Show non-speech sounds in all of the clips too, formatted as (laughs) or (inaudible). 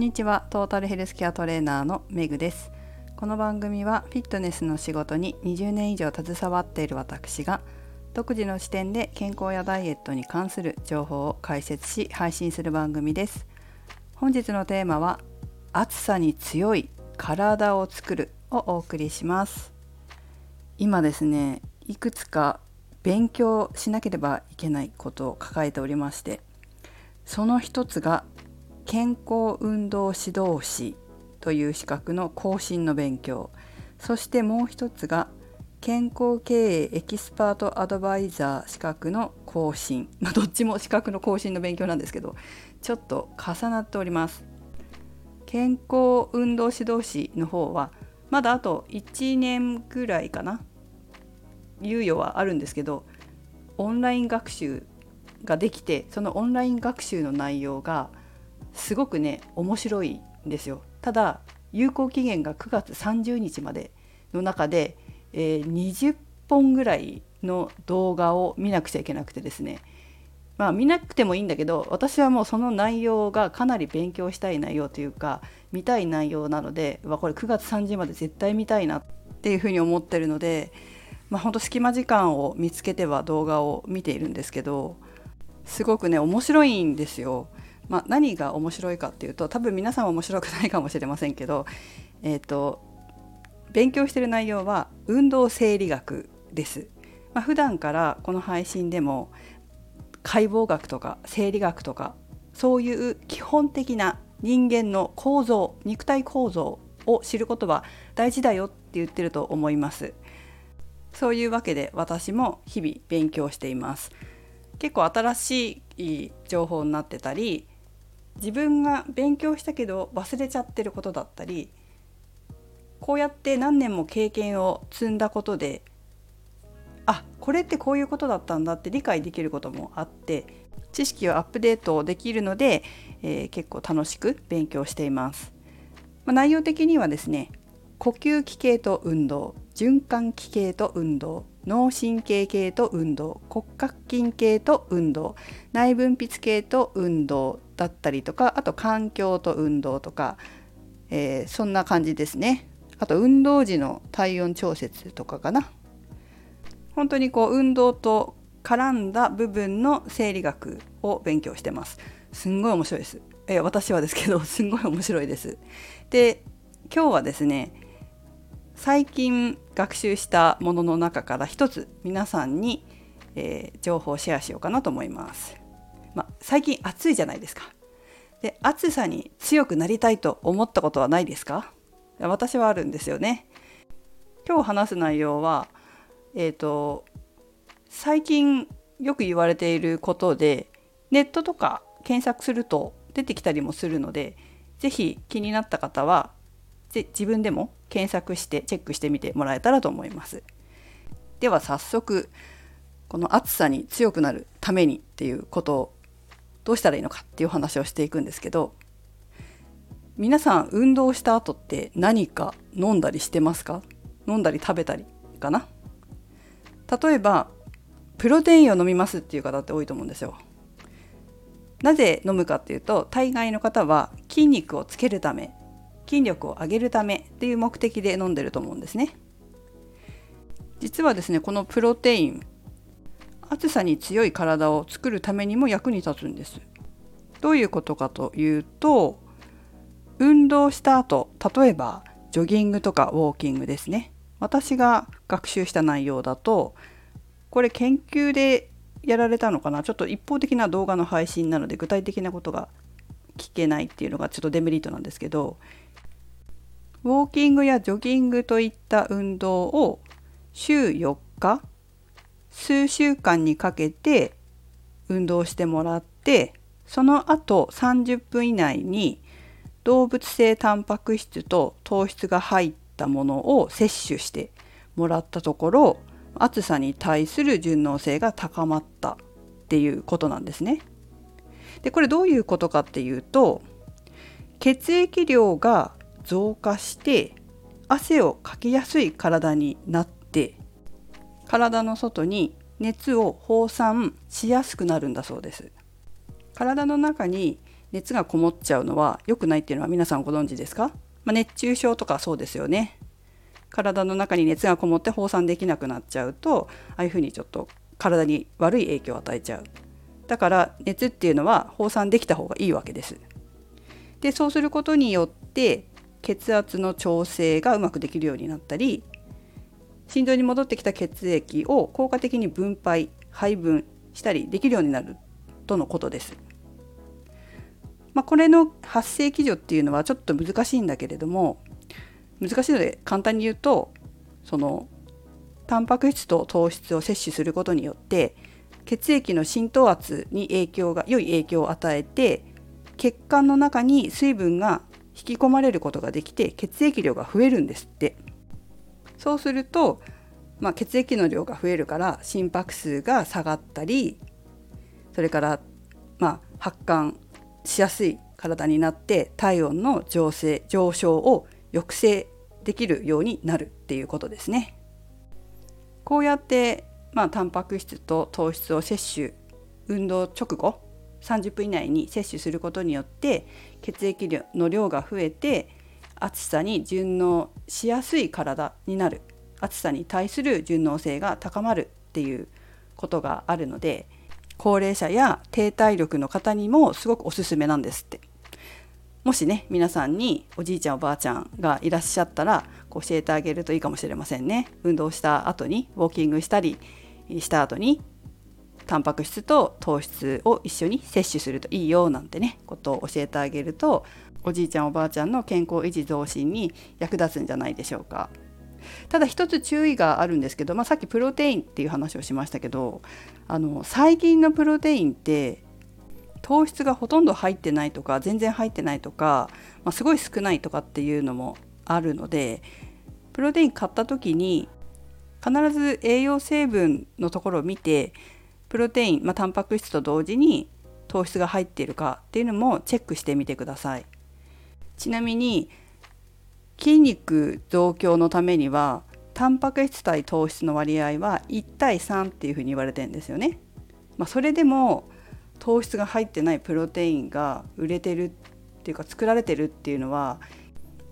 んにちは。トータルヘルスケアトレーナーのメグです。この番組はフィットネスの仕事に20年以上携わっている私が独自の視点で健康やダイエットに関する情報を解説し配信する番組です。本日のテーマは暑さに強い体を作るをお送りします。今ですねいくつか勉強しなければいけないことを抱えておりましてその一つが健康運動指導士という資格の更新の勉強。そしてもう一つが健康経営エキスパートアドバイザー資格の更新、まあ、どっちも資格の更新の勉強なんですけどちょっと重なっております。健康運動指導士の方はまだあと1年ぐらいかな。猶予はあるんですけどオンライン学習ができてそのオンライン学習の内容がすごくね面白いんですよ。ただ有効期限が9月30日までの中で、えー、20本ぐらいの動画を見なくちゃいけなくてですねまあ見なくてもいいんだけど私はもうその内容がかなり勉強したい内容というか見たい内容なのでこれ9月30日まで絶対見たいなっていうふうに思ってるのでまあほんと隙間時間を見つけては動画を見ているんですけどすごくね面白いんですよ。まあ、何が面白いかっていうと多分皆さんは面白くないかもしれませんけど、えーと、勉強してる内容は運動生理学です。まあ、普段からこの配信でも解剖学とか生理学とかそういう基本的な人間の構造肉体構造を知ることは大事だよって言ってると思いますそういうわけで私も日々勉強しています結構新しい情報になってたり自分が勉強したけど忘れちゃってることだったりこうやって何年も経験を積んだことであこれってこういうことだったんだって理解できることもあって知識をアップデートできるので、えー、結構楽しく勉強しています。まあ、内容的にはですね呼吸器系と運動循環器系と運動脳神経系と運動骨格筋系と運動内分泌系と運動だったりとかあと環境と運動とか、えー、そんな感じですね。あと運動時の体温調節とかかな。本当にこう運動と絡んだ部分の生理学を勉強してます。すんごい面白いです、え、私はですけどすんごい面白いです。で今日はですね最近学習したものの中から一つ皆さんに、えー、情報をシェアしようかなと思いますまあ、最近暑いじゃないですか。で暑さに強くなりたいと思ったことはないですか？私はあるんですよね。今日話す内容は、えーと、最近よく言われていることでネットとか検索すると出てきたりもするので是非気になった方は自分でも検索してチェックしてみてもらえたらと思います。では早速この暑さに強くなるためにっていうことをどうしたらいいのかっていう話をしていくんですけど皆さん運動した後って何か飲んだりしてますか？飲んだり食べたりかな？例えばプロテインを飲みますっていう方って多いと思うんですよ。なぜ飲むかっていうと大概の方は筋肉をつけるため筋力を上げるためっていう目的で飲んでると思うんですね。実はですねこのプロテイン暑さに強い体を作るためにも役に立つんです。どういうことかというと運動した後例えばジョギングとかウォーキングですね。私が学習した内容だとこれ研究でやられたのかな？ちょっと一方的な動画の配信なので具体的なことが聞けないっていうのがちょっとデメリットなんですけどウォーキングやジョギングといった運動を週4日数週間にかけて運動してもらってその後30分以内に動物性タンパク質と糖質が入ったものを摂取してもらったところ暑さに対する順応性が高まったっていうことなんですね。でこれどういうことかっていうと血液量が増加して汗をかきやすい体になって体の外に熱を放散しやすくなるんだそうです。体の中に熱がこもっちゃうのは良くないっていうのは皆さんご存知ですか、まあ、熱中症とかそうですよね。体の中に熱がこもって放散できなくなっちゃうとああいうふうにちょっと体に悪い影響を与えちゃう。だから熱っていうのは放散できた方がいいわけです。でそうすることによって血圧の調整がうまくできるようになったり心臓に戻ってきた血液を効果的に分配配分したりできるようになるとのことです。まあ、これの発生基準っていうのはちょっと難しいんだけれども難しいので簡単に言うとそのタンパク質と糖質を摂取することによって血液の浸透圧に影響が良い影響を与えて血管の中に水分が引き込まれることができて血液量が増えるんですってそうすると、まあ、血液の量が増えるから心拍数が下がったりそれから、まあ、発汗しやすい体になって体温の上昇上昇を抑制できるようになるっていうことですね。こうやって、まあ、タンパク質と糖質を摂取運動直後30分以内に摂取することによって血液量の量が増えて暑さに順応しやすい体になる。暑さに対する順応性が高まるっていうことがあるので高齢者や低体力の方にもすごくおすすめなんですって。もしね皆さんにおじいちゃんおばあちゃんがいらっしゃったら教えてあげるといいかもしれませんね。運動した後にウォーキングしたりした後にタンパク質と糖質を一緒に摂取するといいよなんてねことを教えてあげるとおじいちゃんおばあちゃんの健康維持増進に役立つんじゃないでしょうか。ただ一つ注意があるんですけど、まあ、さっきプロテインっていう話をしましたけどあの最近のプロテインって糖質がほとんど入ってないとか全然入ってないとか、まあ、すごい少ないとかっていうのもあるのでプロテイン買った時に必ず栄養成分のところを見てプロテイン、まあ、タンパク質と同時に糖質が入っているかっていうのもチェックしてみてください。ちなみに筋肉増強のためにはタンパク質対糖質の割合は1対3っていうふうに言われてんですよね。まあ、それでも糖質が入ってないプロテインが売れてるっていうか作られてるっていうのは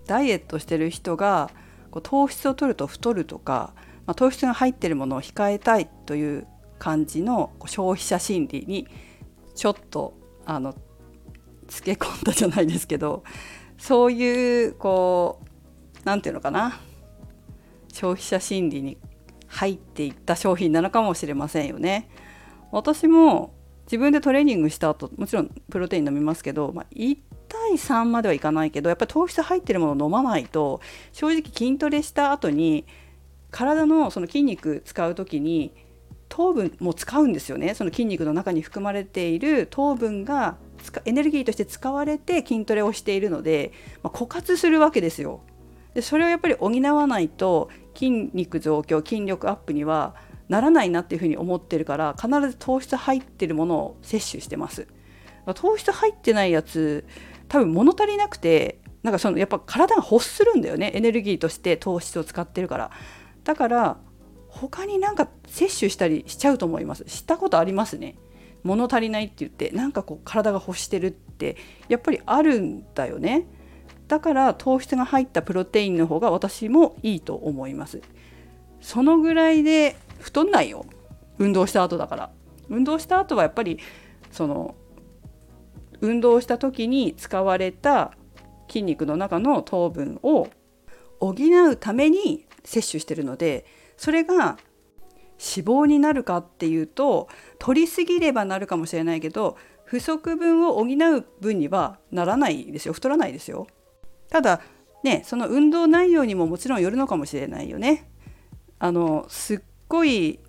ダイエットしてる人がこう糖質を取ると太るとか、まあ、糖質が入ってるものを控えたいという感じの消費者心理にちょっとあのつけ込んだじゃないですけどそういうこう何て言うのかな消費者心理に入っていった商品なのかもしれませんよね。私も自分でトレーニングした後もちろんプロテイン飲みますけど、まあ、1対3まではいかないけどやっぱり糖質入ってるものを飲まないと正直筋トレした後に体のその筋肉使う時に糖分も使うんですよね。その筋肉の中に含まれている糖分がエネルギーとして使われて筋トレをしているので、まあ、枯渇するわけですよ。でそれをやっぱり補わないと筋肉増強筋力アップにはならないなっていうふうに思ってるから必ず糖質入ってるものを摂取してます。糖質入ってないやつ多分物足りなくてなんかそのやっぱ体が欲するんだよね。エネルギーとして糖質を使ってるから。だから他になんか摂取したりしちゃうと思います。したことありますね。物足りないって言ってなんかこう体が欲してるってやっぱりあるんだよね。だから糖質が入ったプロテインの方が私もいいと思います。そのぐらいで太んないよ。運動した後だから。運動した後はやっぱりその運動した時に使われた筋肉の中の糖分を補うために摂取してるのでそれが脂肪になるかっていうと取りすぎればなるかもしれないけど不足分を補う分にはならないですよ。太らないですよ。ただねその運動内容にももちろんよるのかもしれないよね。あのすっごい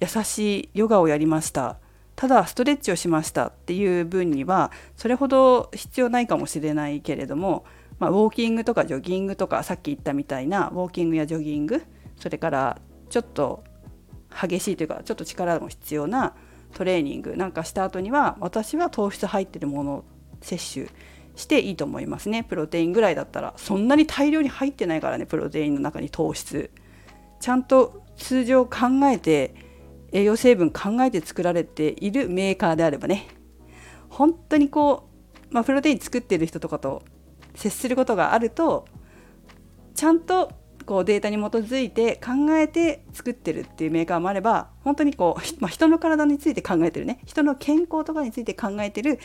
優しいヨガをやりました。ただストレッチをしましたっていう分にはそれほど必要ないかもしれないけれども、まあ、ウォーキングとかジョギングとかさっき言ったみたいなウォーキングやジョギングそれからちょっと激しいというかちょっと力も必要なトレーニングなんかした後には私は糖質入ってるものを摂取していいと思いますね。プロテインぐらいだったらそんなに大量に入ってないからねプロテインの中に糖質。ちゃんと通常考えて栄養成分考えて作られているメーカーであればね本当にこうまあ、プロテイン作ってる人とかと接することがあるとちゃんとこうデータに基づいて考えて作ってるっていうメーカーもあれば本当にこう、まあ、人の体について考えてるね。人の健康とかについて考えてる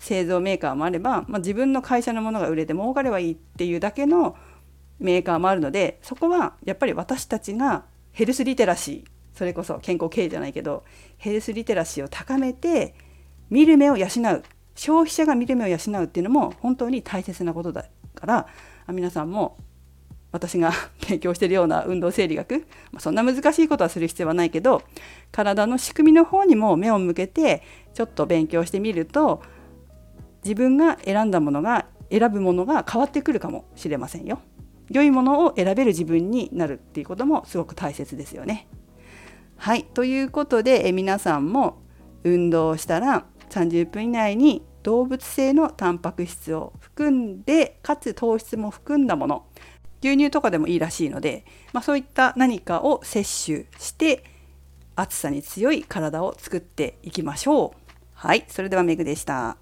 製造メーカーもあれば、まあ、自分の会社のものが売れて儲かればいいっていうだけのメーカーもあるのでそこはやっぱり私たちがヘルスリテラシーそれこそ健康経営じゃないけどヘルスリテラシーを高めて見る目を養う消費者が見る目を養うっていうのも本当に大切なことだから皆さんも私が (laughs) 勉強してるような運動生理学、まあ、そんな難しいことはする必要はないけど体の仕組みの方にも目を向けてちょっと勉強してみると自分が選んだものが選ぶものが変わってくるかもしれませんよ。良いものを選べる自分になるっていうこともすごく大切ですよね。はいということでえ皆さんも運動したら30分以内に動物性のタンパク質を含んでかつ糖質も含んだもの牛乳とかでもいいらしいので、まあ、そういった何かを摂取して暑さに強い体を作っていきましょう。はい、それではメグでした。